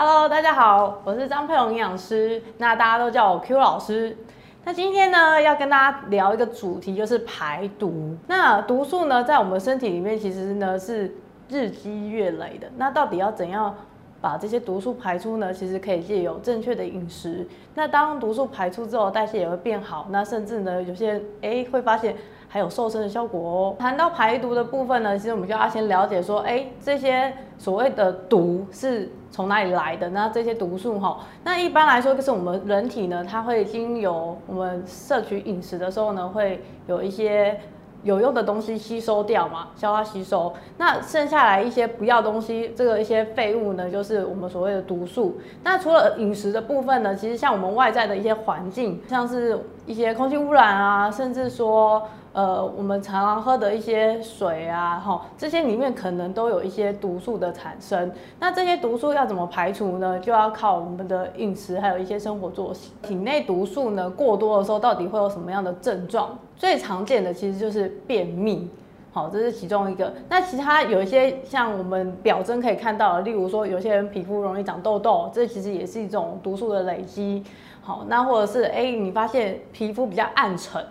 Hello，大家好，我是张佩蓉营养师，那大家都叫我 Q 老师。那今天呢，要跟大家聊一个主题，就是排毒。那毒素呢，在我们身体里面其实呢是日积月累的。那到底要怎样把这些毒素排出呢？其实可以借由正确的饮食。那当毒素排出之后，代谢也会变好。那甚至呢，有些人哎会发现。还有瘦身的效果哦。谈到排毒的部分呢，其实我们就要先了解说，哎，这些所谓的毒是从哪里来的？那这些毒素哈，那一般来说就是我们人体呢，它会经由我们摄取饮食的时候呢，会有一些。有用的东西吸收掉嘛，消化吸收，那剩下来一些不要东西，这个一些废物呢，就是我们所谓的毒素。那除了饮食的部分呢，其实像我们外在的一些环境，像是一些空气污染啊，甚至说。呃，我们常常喝的一些水啊，哈，这些里面可能都有一些毒素的产生。那这些毒素要怎么排除呢？就要靠我们的饮食，还有一些生活作息。体内毒素呢过多的时候，到底会有什么样的症状？最常见的其实就是便秘，好，这是其中一个。那其他有一些像我们表征可以看到的，例如说有些人皮肤容易长痘痘，这其实也是一种毒素的累积。好，那或者是哎，你发现皮肤比较暗沉。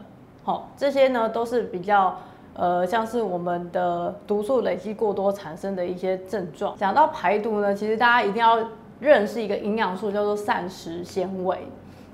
好，这些呢都是比较呃，像是我们的毒素累积过多产生的一些症状。讲到排毒呢，其实大家一定要认识一个营养素，叫做膳食纤维。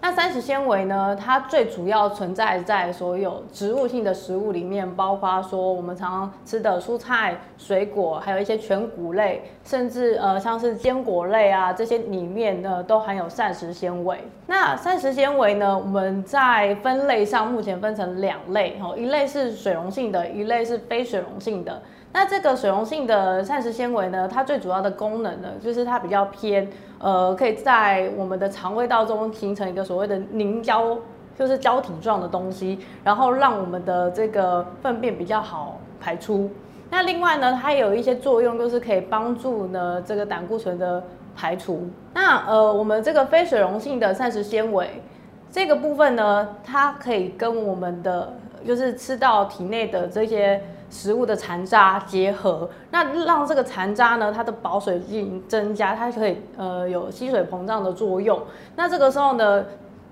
那膳食纤维呢？它最主要存在在所有植物性的食物里面，包括说我们常常吃的蔬菜、水果，还有一些全谷类，甚至呃像是坚果类啊，这些里面呢都含有膳食纤维。那膳食纤维呢，我们在分类上目前分成两类，哈，一类是水溶性的，一类是非水溶性的。那这个水溶性的膳食纤维呢，它最主要的功能呢，就是它比较偏，呃，可以在我们的肠胃道中形成一个所谓的凝胶，就是胶体状的东西，然后让我们的这个粪便比较好排出。那另外呢，它有一些作用，就是可以帮助呢这个胆固醇的排除。那呃，我们这个非水溶性的膳食纤维这个部分呢，它可以跟我们的就是吃到体内的这些。食物的残渣结合，那让这个残渣呢，它的保水性增加，它可以呃有吸水膨胀的作用。那这个时候呢，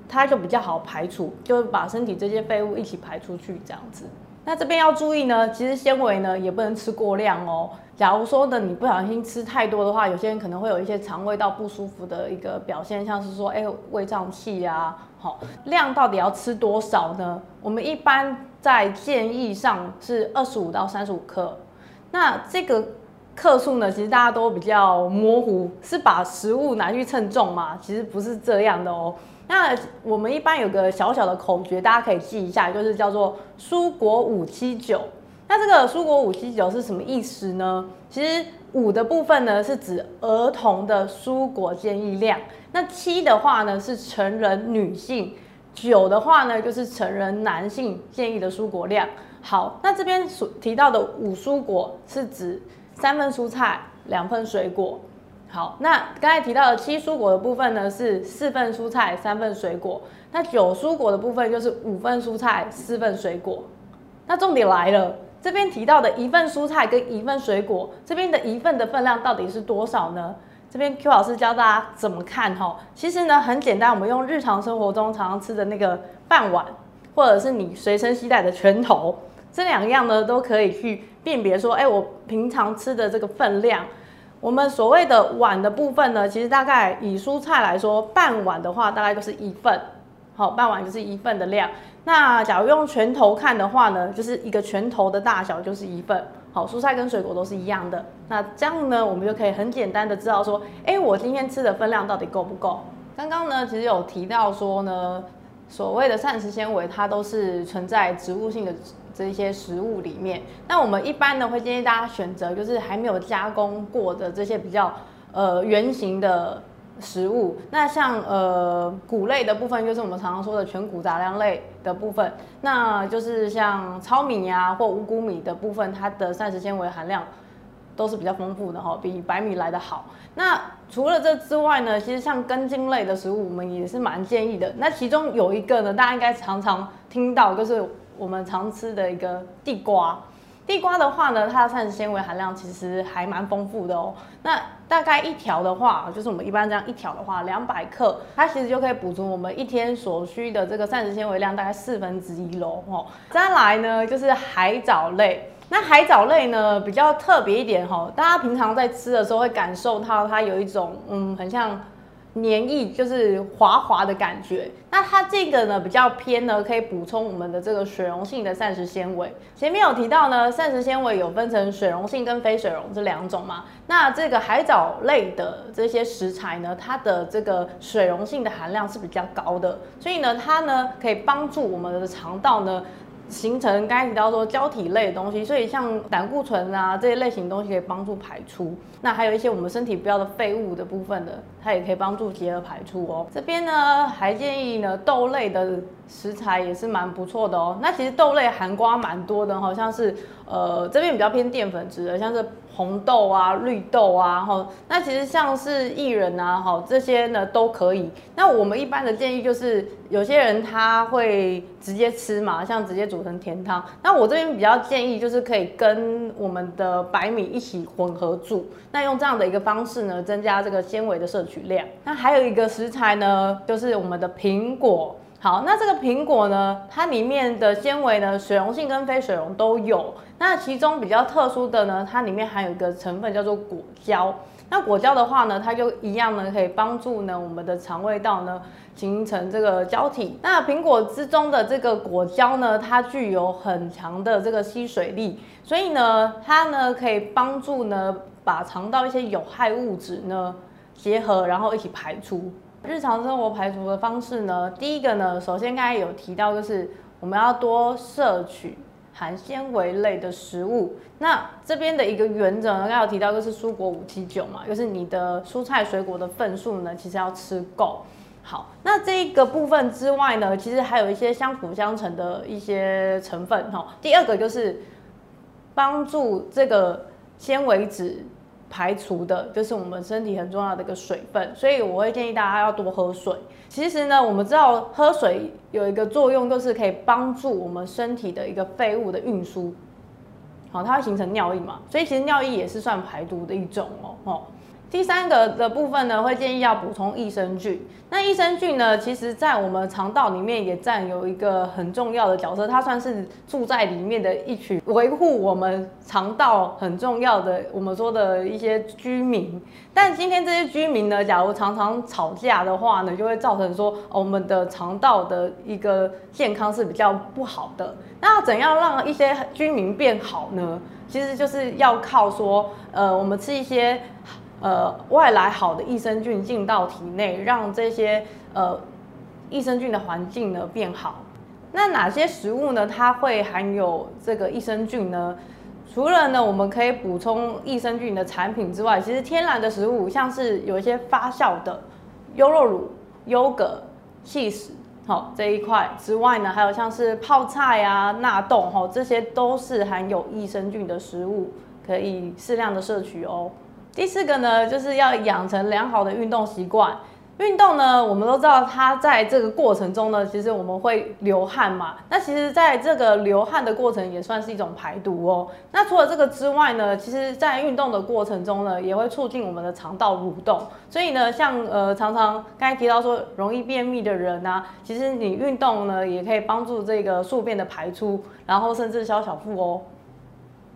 它就比较好排除，就把身体这些废物一起排出去这样子。那这边要注意呢，其实纤维呢也不能吃过量哦。假如说呢你不小心吃太多的话，有些人可能会有一些肠胃道不舒服的一个表现，像是说哎胃胀气啊。好，量到底要吃多少呢？我们一般在建议上是二十五到三十五克。那这个克数呢，其实大家都比较模糊，是把食物拿去称重吗？其实不是这样的哦。那我们一般有个小小的口诀，大家可以记一下，就是叫做蔬果五七九。那这个蔬果五七九是什么意思呢？其实五的部分呢是指儿童的蔬果建议量，那七的话呢是成人女性，九的话呢就是成人男性建议的蔬果量。好，那这边所提到的五蔬果是指三份蔬菜，两份水果。好，那刚才提到的七蔬果的部分呢，是四份蔬菜，三份水果。那九蔬果的部分就是五份蔬菜，四份水果。那重点来了，这边提到的一份蔬菜跟一份水果，这边的一份的分量到底是多少呢？这边 Q 老师教大家怎么看哈。其实呢很简单，我们用日常生活中常常吃的那个半碗，或者是你随身携带的拳头，这两样呢都可以去辨别说，哎，我平常吃的这个分量。我们所谓的碗的部分呢，其实大概以蔬菜来说，半碗的话大概就是一份，好，半碗就是一份的量。那假如用拳头看的话呢，就是一个拳头的大小就是一份，好，蔬菜跟水果都是一样的。那这样呢，我们就可以很简单的知道说，哎，我今天吃的分量到底够不够？刚刚呢，其实有提到说呢，所谓的膳食纤维，它都是存在植物性的。这一些食物里面，那我们一般呢会建议大家选择就是还没有加工过的这些比较呃圆形的食物。那像呃谷类的部分，就是我们常常说的全谷杂粮类的部分，那就是像糙米啊或五谷米的部分，它的膳食纤维含量都是比较丰富的哈，比白米来的好。那除了这之外呢，其实像根茎类的食物，我们也是蛮建议的。那其中有一个呢，大家应该常常听到就是。我们常吃的一个地瓜，地瓜的话呢，它的膳食纤维含量其实还蛮丰富的哦。那大概一条的话，就是我们一般这样一条的话，两百克，它其实就可以补足我们一天所需的这个膳食纤维量，大概四分之一喽。哦，再来呢，就是海藻类。那海藻类呢比较特别一点哈，大家平常在吃的时候会感受到它有一种嗯，很像。黏液就是滑滑的感觉，那它这个呢比较偏呢，可以补充我们的这个水溶性的膳食纤维。前面有提到呢，膳食纤维有分成水溶性跟非水溶这两种嘛。那这个海藻类的这些食材呢，它的这个水溶性的含量是比较高的，所以呢，它呢可以帮助我们的肠道呢。形成刚才提到说胶体类的东西，所以像胆固醇啊这些类型东西可以帮助排出。那还有一些我们身体不要的废物的部分的，它也可以帮助结合排出哦。这边呢还建议呢豆类的食材也是蛮不错的哦。那其实豆类含瓜蛮多的，好像是呃这边比较偏淀粉质的，像是。红豆啊，绿豆啊，哈，那其实像是薏仁啊，哈，这些呢都可以。那我们一般的建议就是，有些人他会直接吃嘛，像直接煮成甜汤。那我这边比较建议就是可以跟我们的白米一起混合煮，那用这样的一个方式呢，增加这个纤维的摄取量。那还有一个食材呢，就是我们的苹果。好，那这个苹果呢，它里面的纤维呢，水溶性跟非水溶都有。那其中比较特殊的呢，它里面含有一个成分叫做果胶。那果胶的话呢，它就一样呢，可以帮助呢我们的肠胃道呢形成这个胶体。那苹果之中的这个果胶呢，它具有很强的这个吸水力，所以呢，它呢可以帮助呢把肠道一些有害物质呢结合，然后一起排出。日常生活排除的方式呢？第一个呢，首先刚才有提到，就是我们要多摄取含纤维类的食物。那这边的一个原则呢，刚才有提到就是蔬果五七九嘛，就是你的蔬菜水果的份数呢，其实要吃够。好，那这一个部分之外呢，其实还有一些相辅相成的一些成分哈。第二个就是帮助这个纤维质。排除的就是我们身体很重要的一个水分，所以我会建议大家要多喝水。其实呢，我们知道喝水有一个作用，就是可以帮助我们身体的一个废物的运输，好，它会形成尿液嘛，所以其实尿液也是算排毒的一种哦，哦。第三个的部分呢，会建议要补充益生菌。那益生菌呢，其实在我们肠道里面也占有一个很重要的角色，它算是住在里面的一群维护我们肠道很重要的我们说的一些居民。但今天这些居民呢，假如常常吵架的话呢，就会造成说我们的肠道的一个健康是比较不好的。那怎样让一些居民变好呢？其实就是要靠说，呃，我们吃一些。呃，外来好的益生菌进到体内，让这些呃益生菌的环境呢变好。那哪些食物呢？它会含有这个益生菌呢？除了呢，我们可以补充益生菌的产品之外，其实天然的食物，像是有一些发酵的优酪乳、优格、cheese，好这一块之外呢，还有像是泡菜啊、纳豆，哈，这些都是含有益生菌的食物，可以适量的摄取哦。第四个呢，就是要养成良好的运动习惯。运动呢，我们都知道，它在这个过程中呢，其实我们会流汗嘛。那其实，在这个流汗的过程，也算是一种排毒哦。那除了这个之外呢，其实，在运动的过程中呢，也会促进我们的肠道蠕动。所以呢，像呃，常常刚才提到说容易便秘的人啊，其实你运动呢，也可以帮助这个宿便的排出，然后甚至消小腹哦。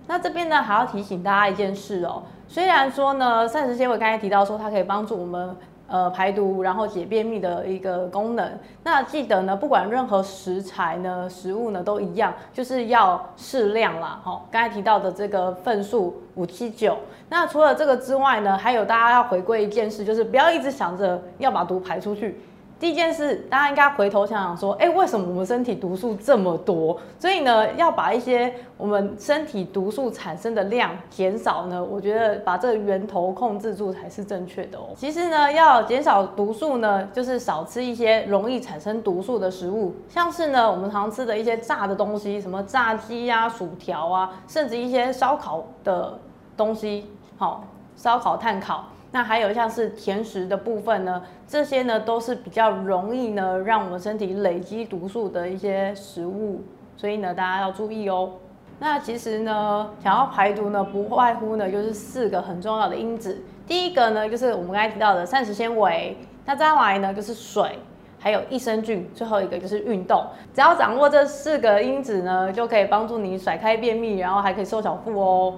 那这边呢，还要提醒大家一件事哦。虽然说呢，膳食纤维刚才提到说它可以帮助我们呃排毒，然后解便秘的一个功能。那记得呢，不管任何食材呢、食物呢都一样，就是要适量啦。哈，刚才提到的这个份数五七九。那除了这个之外呢，还有大家要回归一件事，就是不要一直想着要把毒排出去。第一件事，大家应该回头想想说，哎，为什么我们身体毒素这么多？所以呢，要把一些我们身体毒素产生的量减少呢，我觉得把这个源头控制住才是正确的哦。其实呢，要减少毒素呢，就是少吃一些容易产生毒素的食物，像是呢，我们常吃的一些炸的东西，什么炸鸡呀、薯条啊，甚至一些烧烤的东西，好，烧烤、炭烤。那还有像是甜食的部分呢，这些呢都是比较容易呢让我们身体累积毒素的一些食物，所以呢大家要注意哦。那其实呢想要排毒呢，不外乎呢就是四个很重要的因子。第一个呢，就是我们刚才提到的膳食纤维，那再来呢就是水，还有益生菌，最后一个就是运动。只要掌握这四个因子呢，就可以帮助你甩开便秘，然后还可以瘦小腹哦。